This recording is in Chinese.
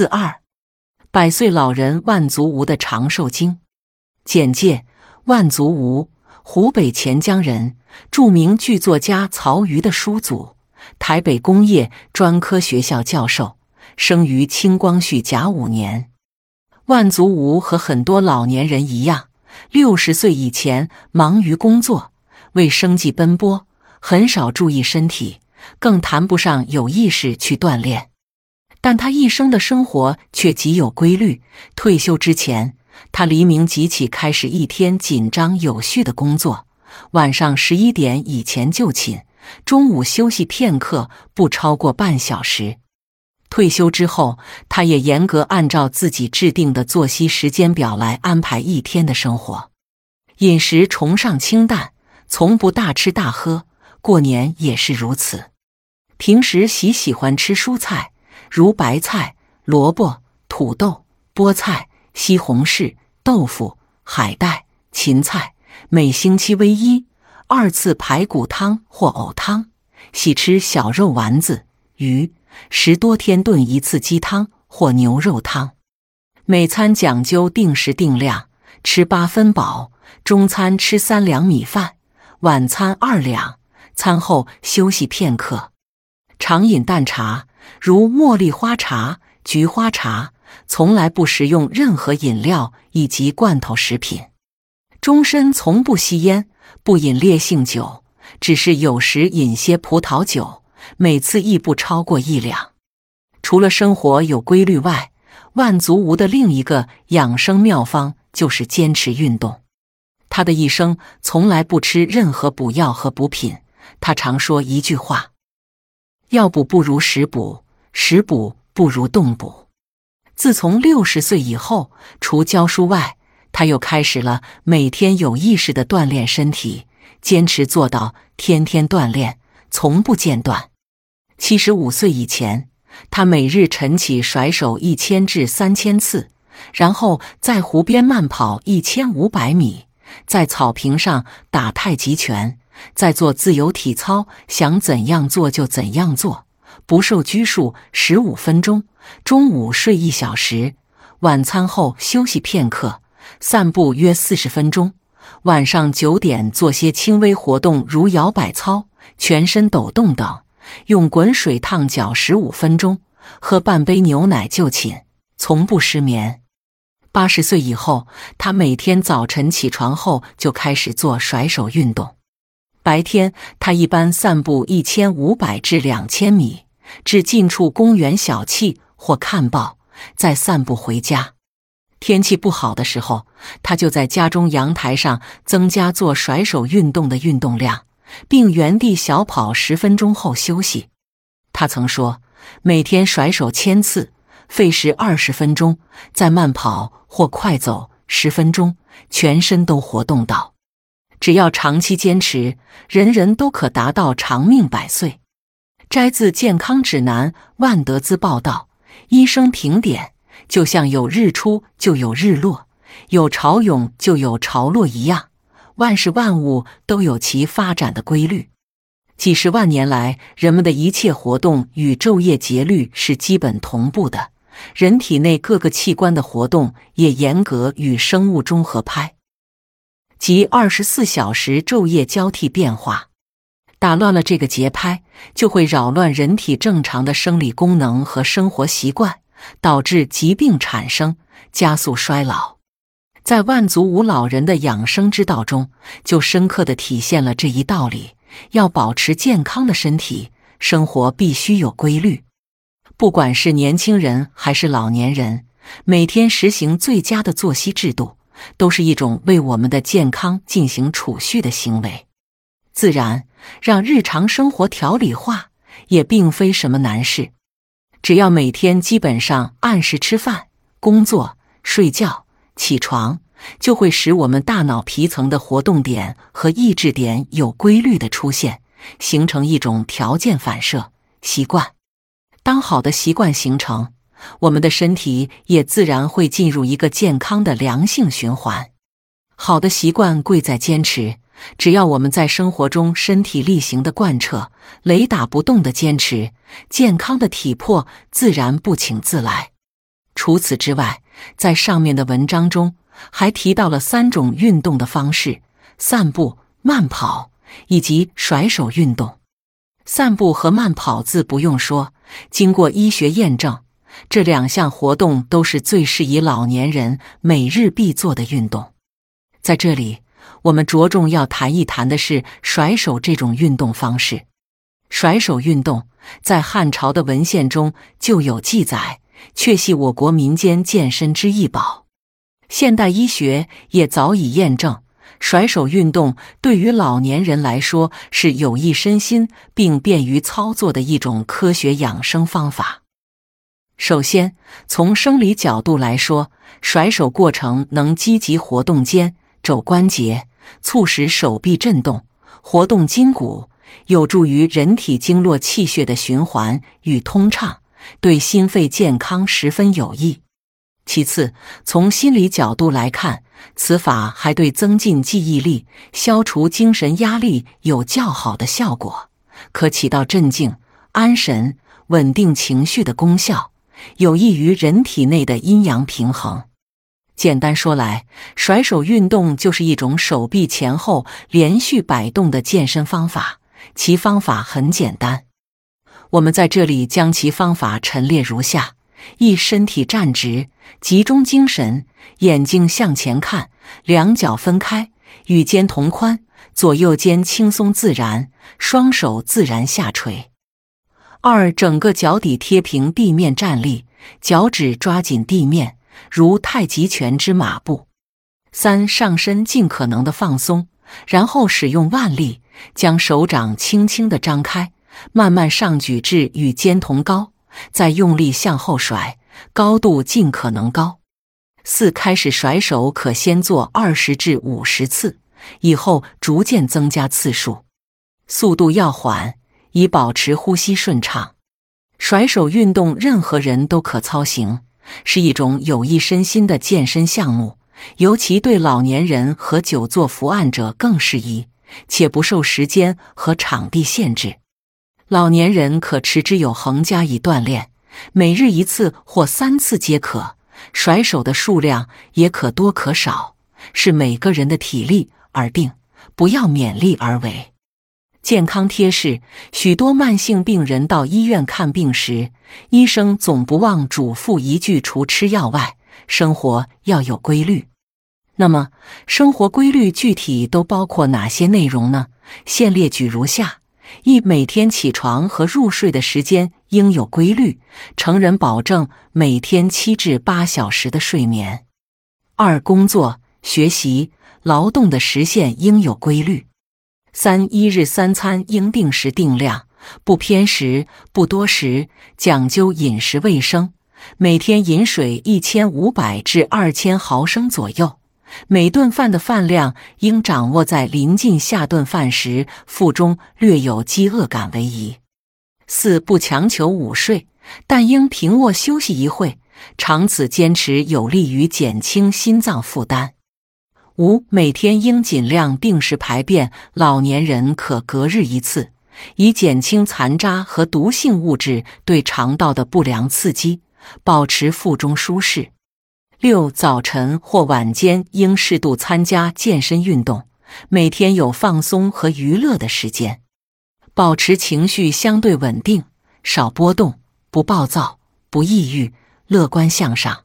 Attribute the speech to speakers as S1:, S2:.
S1: 四二，百岁老人万足吴的长寿经简介：万足吴，湖北潜江人，著名剧作家曹禺的叔祖，台北工业专科学校教授，生于清光绪甲午年。万足吴和很多老年人一样，六十岁以前忙于工作，为生计奔波，很少注意身体，更谈不上有意识去锻炼。但他一生的生活却极有规律。退休之前，他黎明即起，开始一天紧张有序的工作；晚上十一点以前就寝，中午休息片刻，不超过半小时。退休之后，他也严格按照自己制定的作息时间表来安排一天的生活，饮食崇尚清淡，从不大吃大喝。过年也是如此。平时喜喜欢吃蔬菜。如白菜、萝卜、土豆、菠菜、西红柿、豆腐、海带、芹菜，每星期为一、二次排骨汤或藕汤；喜吃小肉丸子、鱼，十多天炖一次鸡汤或牛肉汤。每餐讲究定时定量，吃八分饱；中餐吃三两米饭，晚餐二两，餐后休息片刻。常饮淡茶。如茉莉花茶、菊花茶，从来不食用任何饮料以及罐头食品。终身从不吸烟，不饮烈性酒，只是有时饮些葡萄酒，每次亦不超过一两。除了生活有规律外，万足无的另一个养生妙方就是坚持运动。他的一生从来不吃任何补药和补品。他常说一句话。药补不如食补，食补不如动补。自从六十岁以后，除教书外，他又开始了每天有意识的锻炼身体，坚持做到天天锻炼，从不间断。七十五岁以前，他每日晨起甩手一千至三千次，然后在湖边慢跑一千五百米，在草坪上打太极拳。在做自由体操，想怎样做就怎样做，不受拘束。十五分钟，中午睡一小时，晚餐后休息片刻，散步约四十分钟。晚上九点做些轻微活动，如摇摆操、全身抖动等。用滚水烫脚十五分钟，喝半杯牛奶就寝，从不失眠。八十岁以后，他每天早晨起床后就开始做甩手运动。白天，他一般散步一千五百至两千米，至近处公园小憩或看报，再散步回家。天气不好的时候，他就在家中阳台上增加做甩手运动的运动量，并原地小跑十分钟后休息。他曾说：“每天甩手千次，费时二十分钟，再慢跑或快走十分钟，全身都活动到。”只要长期坚持，人人都可达到长命百岁。摘自《健康指南》万德兹报道：医生评点，就像有日出就有日落，有潮涌就有潮落一样，万事万物都有其发展的规律。几十万年来，人们的一切活动与昼夜节律是基本同步的，人体内各个器官的活动也严格与生物钟合拍。即二十四小时昼夜交替变化，打乱了这个节拍，就会扰乱人体正常的生理功能和生活习惯，导致疾病产生，加速衰老。在万族吴老人的养生之道中，就深刻的体现了这一道理：要保持健康的身体，生活必须有规律。不管是年轻人还是老年人，每天实行最佳的作息制度。都是一种为我们的健康进行储蓄的行为，自然让日常生活条理化也并非什么难事。只要每天基本上按时吃饭、工作、睡觉、起床，就会使我们大脑皮层的活动点和抑制点有规律的出现，形成一种条件反射习惯。当好的习惯形成。我们的身体也自然会进入一个健康的良性循环。好的习惯贵在坚持，只要我们在生活中身体力行的贯彻，雷打不动的坚持，健康的体魄自然不请自来。除此之外，在上面的文章中还提到了三种运动的方式：散步、慢跑以及甩手运动。散步和慢跑自不用说，经过医学验证，这两项活动都是最适宜老年人每日必做的运动。在这里，我们着重要谈一谈的是甩手这种运动方式。甩手运动在汉朝的文献中就有记载，确系我国民间健身之一宝。现代医学也早已验证，甩手运动对于老年人来说是有益身心并便于操作的一种科学养生方法。首先，从生理角度来说，甩手过程能积极活动肩肘关节，促使手臂振动，活动筋骨。有助于人体经络气血的循环与通畅，对心肺健康十分有益。其次，从心理角度来看，此法还对增进记忆力、消除精神压力有较好的效果，可起到镇静、安神、稳定情绪的功效，有益于人体内的阴阳平衡。简单说来，甩手运动就是一种手臂前后连续摆动的健身方法。其方法很简单，我们在这里将其方法陈列如下：一、身体站直，集中精神，眼睛向前看，两脚分开，与肩同宽，左右肩轻松自然，双手自然下垂。二、整个脚底贴平地面站立，脚趾抓紧地面，如太极拳之马步。三、上身尽可能的放松，然后使用腕力。将手掌轻轻地张开，慢慢上举至与肩同高，再用力向后甩，高度尽可能高。四开始甩手，可先做二十至五十次，以后逐渐增加次数，速度要缓，以保持呼吸顺畅。甩手运动任何人都可操行，是一种有益身心的健身项目，尤其对老年人和久坐伏案者更适宜。且不受时间和场地限制，老年人可持之有恒加以锻炼，每日一次或三次皆可。甩手的数量也可多可少，视每个人的体力而定，不要勉力而为。健康贴士：许多慢性病人到医院看病时，医生总不忘嘱咐一句：除吃药外，生活要有规律。那么，生活规律具体都包括哪些内容呢？现列举如下：一、每天起床和入睡的时间应有规律，成人保证每天七至八小时的睡眠；二、工作、学习、劳动的时限应有规律；三、一日三餐应定时定量，不偏食，不多食，讲究饮食卫生，每天饮水一千五百至二千毫升左右。每顿饭的饭量应掌握在临近下顿饭时，腹中略有饥饿感为宜。四不强求午睡，但应平卧休息一会，长此坚持有利于减轻心脏负担。五每天应尽量定时排便，老年人可隔日一次，以减轻残渣和毒性物质对肠道的不良刺激，保持腹中舒适。六早晨或晚间应适度参加健身运动，每天有放松和娱乐的时间，保持情绪相对稳定，少波动，不暴躁，不抑郁，乐观向上。